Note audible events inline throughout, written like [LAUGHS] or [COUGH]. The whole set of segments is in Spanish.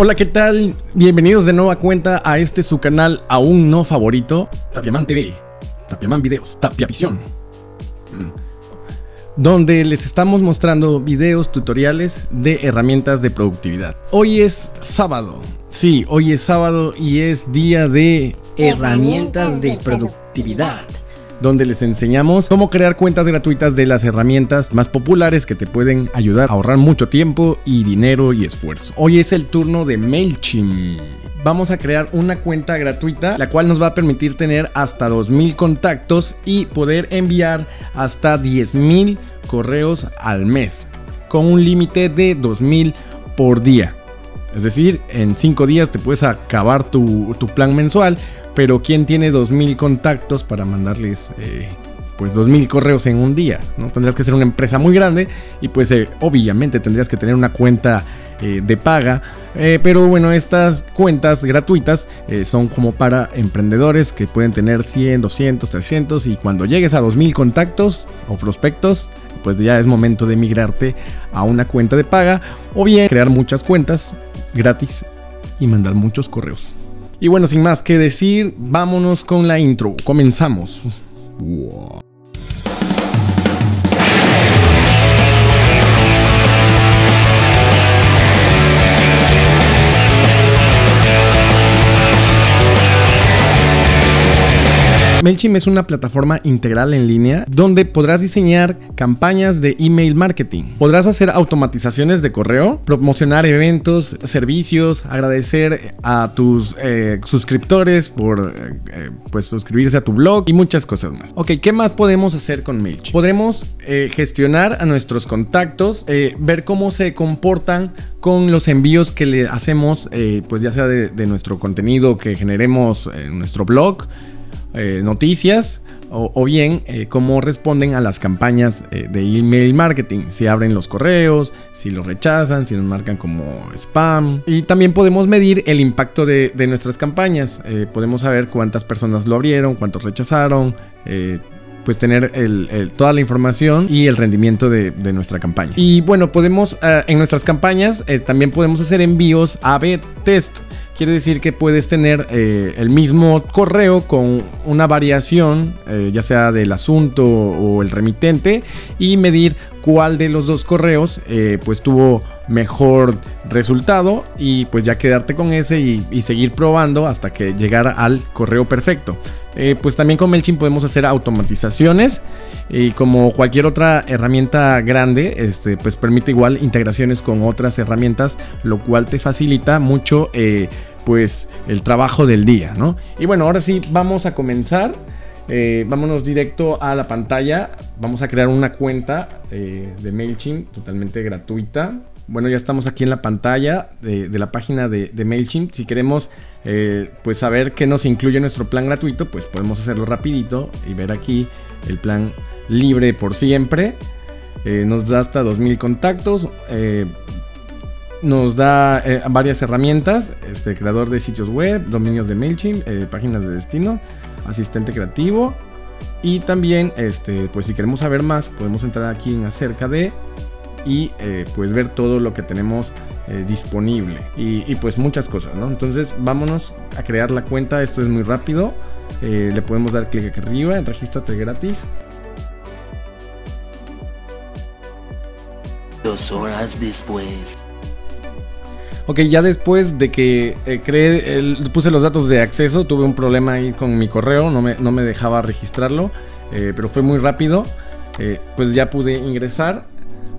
Hola, ¿qué tal? Bienvenidos de nueva cuenta a este su canal aún no favorito, Tapiaman TV, Tapiaman Videos, Tapia Visión. Mm. Donde les estamos mostrando videos tutoriales de herramientas de productividad. Hoy es sábado. Sí, hoy es sábado y es día de herramientas de productividad donde les enseñamos cómo crear cuentas gratuitas de las herramientas más populares que te pueden ayudar a ahorrar mucho tiempo y dinero y esfuerzo. Hoy es el turno de MailChimp. Vamos a crear una cuenta gratuita, la cual nos va a permitir tener hasta 2000 contactos y poder enviar hasta 10000 correos al mes, con un límite de 2000 por día. Es decir, en 5 días te puedes acabar tu, tu plan mensual pero ¿quién tiene 2.000 contactos para mandarles eh, pues 2.000 correos en un día? ¿no? Tendrías que ser una empresa muy grande y pues eh, obviamente tendrías que tener una cuenta eh, de paga. pero bueno, estas cuentas gratuitas son como para emprendedores que pueden tener 100, 200, 300 y cuando llegues a 2.000 contactos o prospectos, pues ya es momento de migrarte a una cuenta de paga o bien crear muchas cuentas gratis y mandar muchos correos. Y bueno, sin más que decir, vámonos con la intro. Comenzamos. MailChimp es una plataforma integral en línea donde podrás diseñar campañas de email marketing. Podrás hacer automatizaciones de correo, promocionar eventos, servicios, agradecer a tus eh, suscriptores por eh, eh, pues suscribirse a tu blog y muchas cosas más. Ok, ¿qué más podemos hacer con MailChimp? Podremos gestionar a nuestros contactos, ver cómo se comportan con los envíos que le hacemos, pues ya sea de, de nuestro contenido que generemos en nuestro blog, eh, noticias o, bien eh, cómo responden a las campañas eh, de email marketing, si abren los correos, si los rechazan, si nos marcan como spam. Y también podemos medir el impacto de, nuestras campañas, podemos saber cuántas personas lo abrieron, cuántos rechazaron pues tener toda la información y el rendimiento de, nuestra campaña. Y bueno, podemos en nuestras campañas también podemos hacer envíos A-B test. Quiere decir que puedes tener eh, el mismo correo con una variación, eh, ya sea del asunto o el remitente, y medir cuál de los dos correos eh, pues tuvo mejor resultado y pues ya quedarte con ese y, seguir probando hasta que llegara al correo perfecto. pues también con MailChimp podemos hacer automatizaciones y como cualquier otra herramienta grande, este, pues permite igual integraciones con otras herramientas, lo cual te facilita mucho eh, pues el trabajo del día, ¿no? Y bueno, ahora sí, vamos a comenzar. Eh, vámonos directo a la pantalla. Vamos a crear una cuenta eh, de MailChimp totalmente gratuita. Bueno, ya estamos aquí en la pantalla de, la página de, MailChimp. Si queremos pues saber qué nos incluye nuestro plan gratuito, pues podemos hacerlo rapidito y ver aquí el plan libre por siempre. Eh, nos da hasta 2000 contactos. Eh, nos da eh, varias herramientas. Este creador de sitios web, dominios de MailChimp, páginas de destino, asistente creativo. Y también, este, pues si queremos saber más, podemos entrar aquí en acerca de y pues ver todo lo que tenemos disponible. Y, pues muchas cosas, ¿no? Entonces vámonos a crear la cuenta. Esto es muy rápido. le podemos dar clic aquí arriba, regístrate gratis. Dos horas después. Ok, ya después de que eh, creé, puse los datos de acceso, tuve un problema ahí con mi correo, no me, no me dejaba registrarlo, eh, pero fue muy rápido. Eh, pues ya pude ingresar.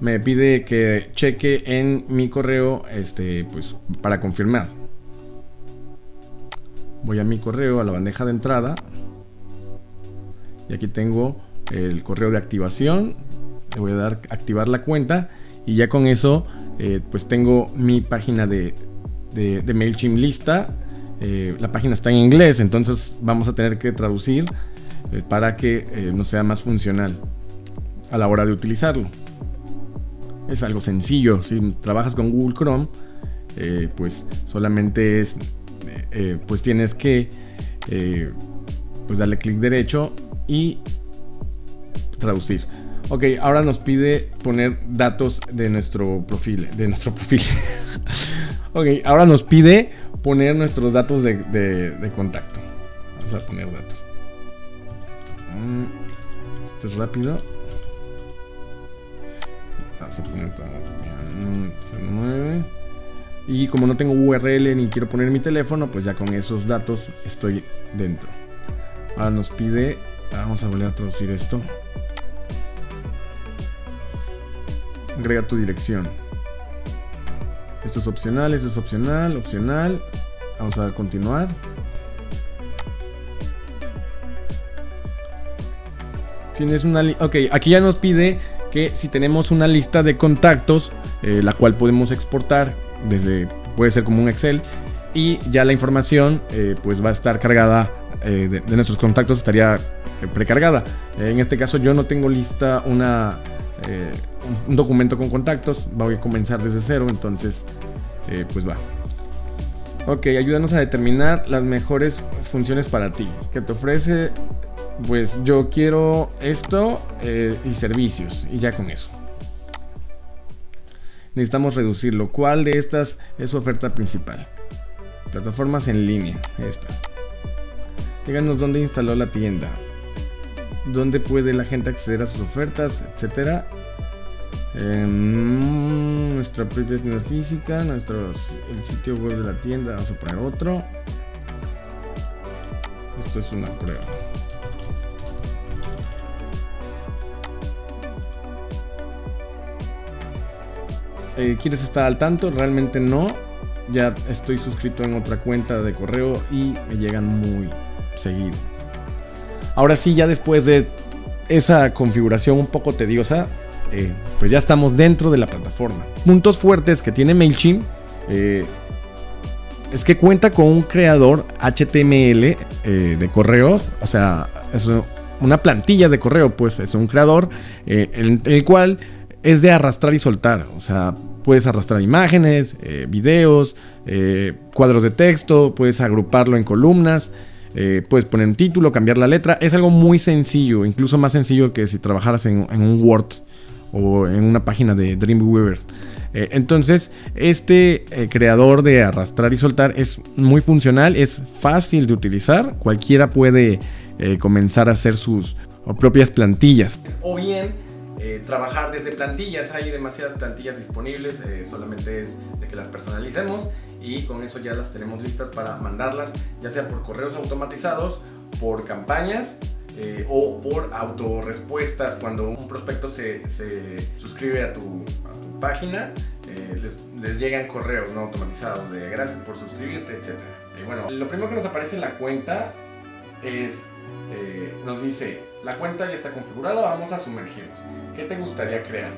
Me pide que cheque en mi correo este, pues, para confirmar. Voy a mi correo, a la bandeja de entrada. Y aquí tengo el correo de activación. Le voy a dar activar la cuenta y ya con eso, eh, pues tengo mi página de, de, MailChimp lista. Eh, la página está en inglés, entonces vamos a tener que traducir eh, para que nos sea más funcional a la hora de utilizarlo. Es algo sencillo. Si trabajas con Google Chrome, pues solamente es, pues tienes que pues darle clic derecho y traducir. Ok, ahora nos pide poner datos de nuestro perfil. De nuestro perfil. [LAUGHS] Ok, ahora nos pide poner nuestros datos de, de contacto. Vamos a poner datos. Mm, esto es rápido. Vamos a poner todo. Mueve. Y como no tengo URL ni quiero poner mi teléfono, pues ya con esos datos estoy dentro. Ahora nos pide, vamos a volver a traducir esto. Agrega tu dirección. Esto es opcional, esto es opcional, opcional. Vamos a continuar. Tienes una... Ok, aquí ya nos pide que si tenemos una lista de contactos, eh, la cual podemos exportar desde, puede ser como un Excel, y ya la información eh, pues va a estar cargada eh, de, nuestros contactos, estaría precargada. en este caso yo no tengo lista una, un documento con contactos, voy a comenzar desde cero, entonces pues va. Ok, ayúdanos a determinar las mejores funciones para ti. Que te ofrece pues yo quiero esto eh, y servicios y ya con eso. Necesitamos reducirlo. ¿Cuál de estas es su oferta principal? Plataformas en línea. Esta. Díganos dónde instaló la tienda. Dónde puede la gente acceder a sus ofertas, etcétera. Em, nuestra propia física, nuestros, el sitio web de la tienda. Vamos a poner otro. Esto es una prueba. Eh, ¿Quieres estar al tanto? Realmente no. Ya estoy suscrito en otra cuenta de correo y me llegan muy seguido. Ahora sí, ya después de esa configuración un poco tediosa, eh, pues ya estamos dentro de la plataforma. Puntos fuertes que tiene MailChimp eh, es que cuenta con un creador HTML de correos, o sea, es una plantilla de correo, pues es un creador en el cual es de arrastrar y soltar. O sea, puedes arrastrar imágenes, eh, videos, eh, cuadros de texto, puedes agruparlo en columnas, eh, puedes poner un título, cambiar la letra. Es algo muy sencillo, incluso más sencillo que si trabajaras en, un Word o en una página de Dreamweaver. entonces, este creador de arrastrar y soltar es muy funcional, es fácil de utilizar. Cualquiera puede comenzar a hacer sus propias plantillas. O bien eh, trabajar desde plantillas. Hay demasiadas plantillas disponibles, eh, solamente es de que las personalicemos y con eso ya las tenemos listas para mandarlas, ya sea por correos automatizados, por campañas eh, o por autorrespuestas. Cuando un prospecto se, se suscribe a tu, página, les, les, llegan correos no automatizados de gracias por suscribirte, etc. Y bueno, lo primero que nos aparece en la cuenta es, nos dice, la cuenta ya está configurada, vamos a sumergirnos. ¿Qué te gustaría crear?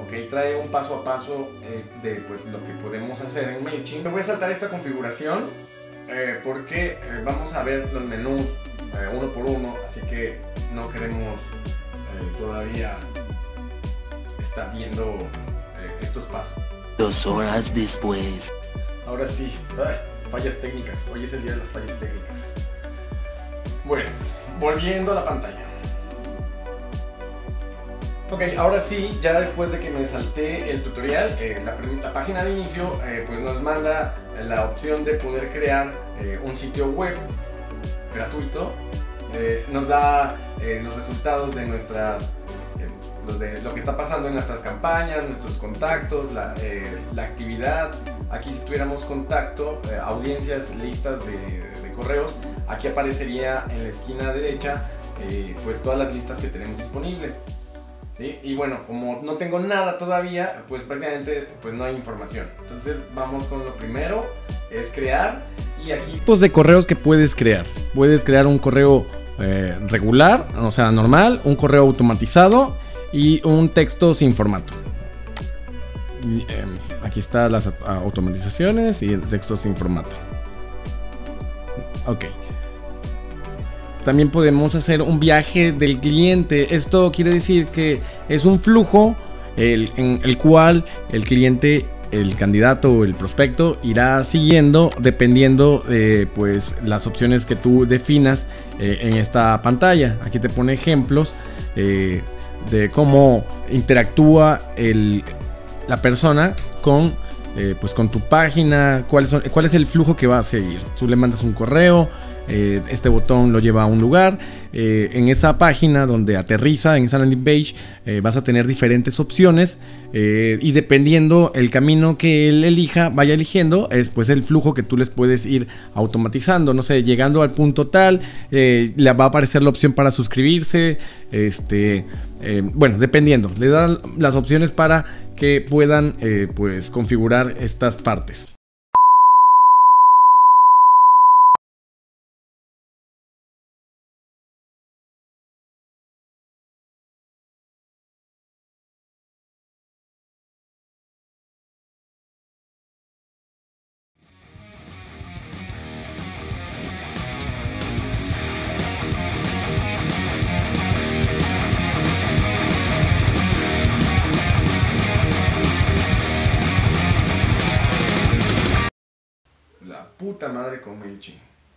Ok, trae un paso a paso eh, de pues, lo que podemos hacer en MailChimp. Me voy a saltar esta configuración eh, porque eh, vamos a ver los menús uno por uno, así que no queremos todavía estar viendo estos pasos. Dos horas después. Ahora sí, fallas técnicas. Hoy es el día de las fallas técnicas. Bueno, volviendo a la pantalla. Ok, ahora sí, ya después de que me salté el tutorial, eh, la, página de inicio eh, pues nos manda la opción de poder crear eh, un sitio web gratuito. nos da los resultados de nuestras, lo que está pasando en nuestras campañas, nuestros contactos, la, actividad. Aquí si tuviéramos contacto, audiencias, listas de, correos, aquí aparecería en la esquina derecha pues todas las listas que tenemos disponibles. Y bueno, como no tengo nada todavía, pues prácticamente pues no hay información. Entonces vamos con lo primero, es crear. Y aquí... Tipos de correos que puedes crear. Puedes crear un correo eh, regular, o sea, normal, un correo automatizado y un texto sin formato. Em, aquí están las automatizaciones y el texto sin formato. Ok. También podemos hacer un viaje del cliente. Esto quiere decir que es un flujo en el cual el cliente el candidato o el prospecto irá siguiendo dependiendo de pues las opciones que tú definas eh, en esta pantalla aquí te pone ejemplos eh, de cómo interactúa la persona con eh, pues con tu página, cuál, son, cuál es el flujo que va a seguir. Tú le mandas un correo, eh, este botón lo lleva a un lugar. Eh, en esa página donde aterriza, en esa landing page, eh, vas a tener diferentes opciones y dependiendo el camino que él elija, vaya eligiendo, es pues el flujo que tú les puedes ir automatizando. No sé, llegando al punto tal, le va a aparecer la opción para suscribirse. Este, bueno, dependiendo, le dan las opciones para que puedan pues configurar estas partes. Puta madre con MailChimp.